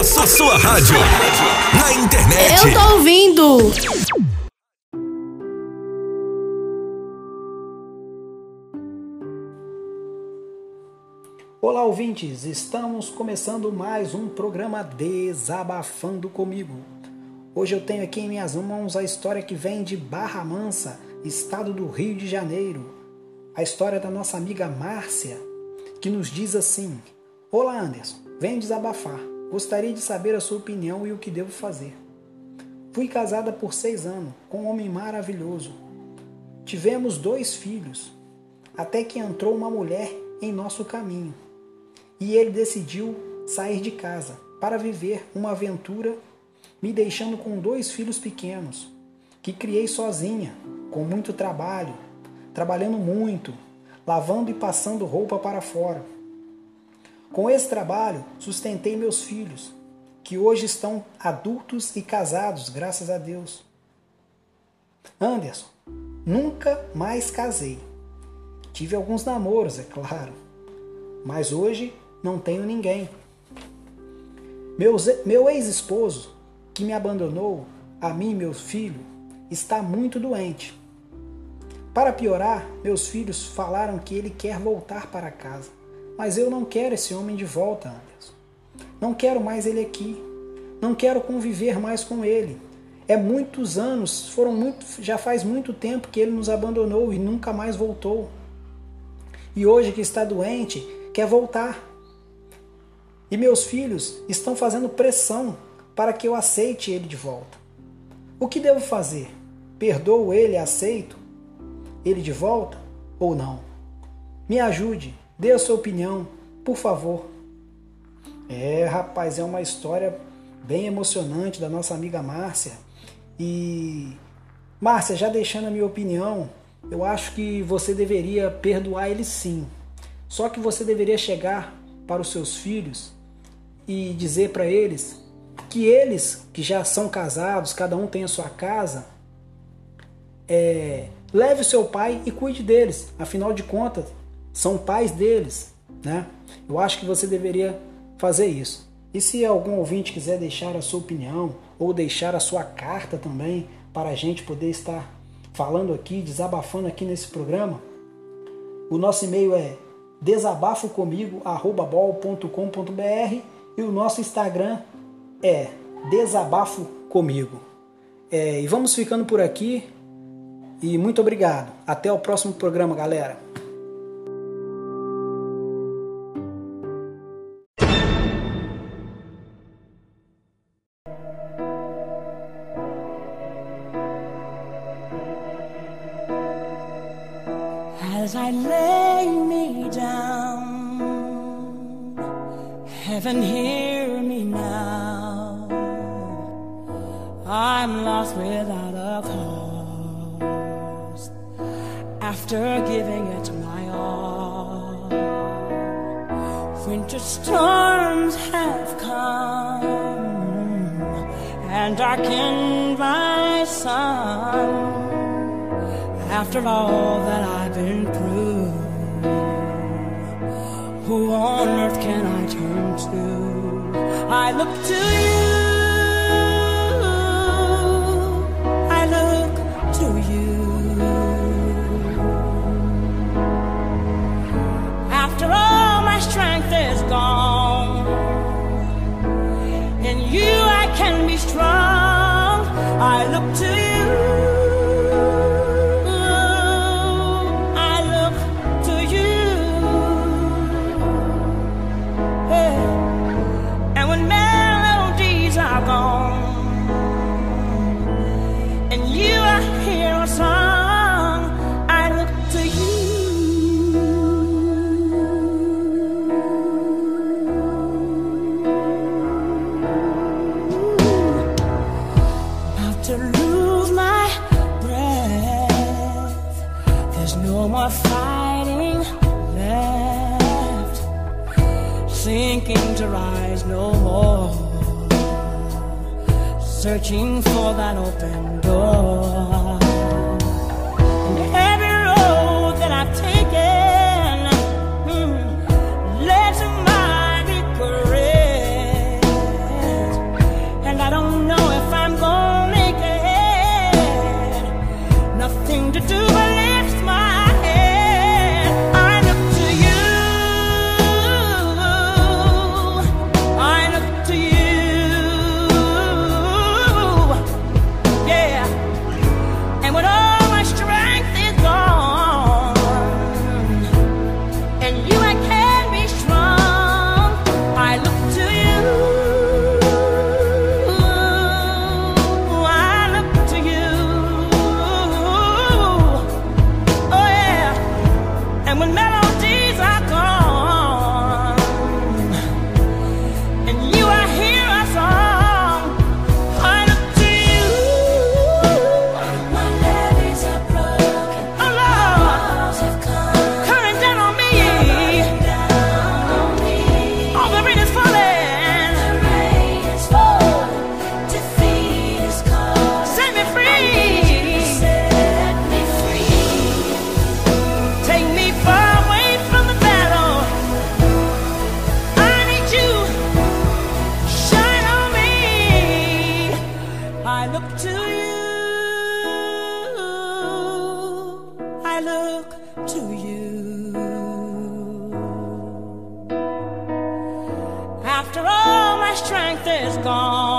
Na sua, sua rádio. Na internet. Eu tô ouvindo. Olá, ouvintes! Estamos começando mais um programa Desabafando Comigo. Hoje eu tenho aqui em minhas mãos a história que vem de Barra Mansa, estado do Rio de Janeiro. A história da nossa amiga Márcia, que nos diz assim: Olá, Anderson, venho desabafar. Gostaria de saber a sua opinião e o que devo fazer. Fui casada por seis anos com um homem maravilhoso. Tivemos dois filhos, até que entrou uma mulher em nosso caminho e ele decidiu sair de casa para viver uma aventura, me deixando com dois filhos pequenos, que criei sozinha, com muito trabalho, trabalhando muito, lavando e passando roupa para fora. Com esse trabalho, sustentei meus filhos, que hoje estão adultos e casados, graças a Deus. Anderson, nunca mais casei. Tive alguns namoros, é claro, mas hoje não tenho ninguém. Meu, meu ex-esposo, que me abandonou, a mim e meu filho, está muito doente. Para piorar, meus filhos falaram que ele quer voltar para casa. Mas eu não quero esse homem de volta, Anderson. Não quero mais ele aqui. Não quero conviver mais com ele. É muitos anos, foram muito, já faz muito tempo que ele nos abandonou e nunca mais voltou. E hoje que está doente, quer voltar. E meus filhos estão fazendo pressão para que eu aceite ele de volta. O que devo fazer? Perdoo ele aceito ele de volta ou não? Me ajude, dê a sua opinião, por favor. É, rapaz, é uma história bem emocionante da nossa amiga Márcia. E Márcia, já deixando a minha opinião, eu acho que você deveria perdoar ele sim. Só que você deveria chegar para os seus filhos e dizer para eles que eles, que já são casados, cada um tem a sua casa, é, leve o seu pai e cuide deles. Afinal de contas, são pais deles, né? Eu acho que você deveria fazer isso. E se algum ouvinte quiser deixar a sua opinião ou deixar a sua carta também para a gente poder estar falando aqui, desabafando aqui nesse programa, o nosso e-mail é desabafocomigo@bol.com.br e o nosso Instagram é Desabafo Comigo. É, e vamos ficando por aqui. E muito obrigado. Até o próximo programa, galera. As I lay me down, heaven hear me now. I'm lost without a cause after giving it my all. Winter storms darkened my sun after all that I've been through, who on earth can I turn to? I look to you. up to fighting left, sinking to rise no more, searching for that open door. Every road that I've taken hmm, led to my regret, and I don't know if I'm gonna it. Nothing to do but. look to you. I look to you. After all my strength is gone.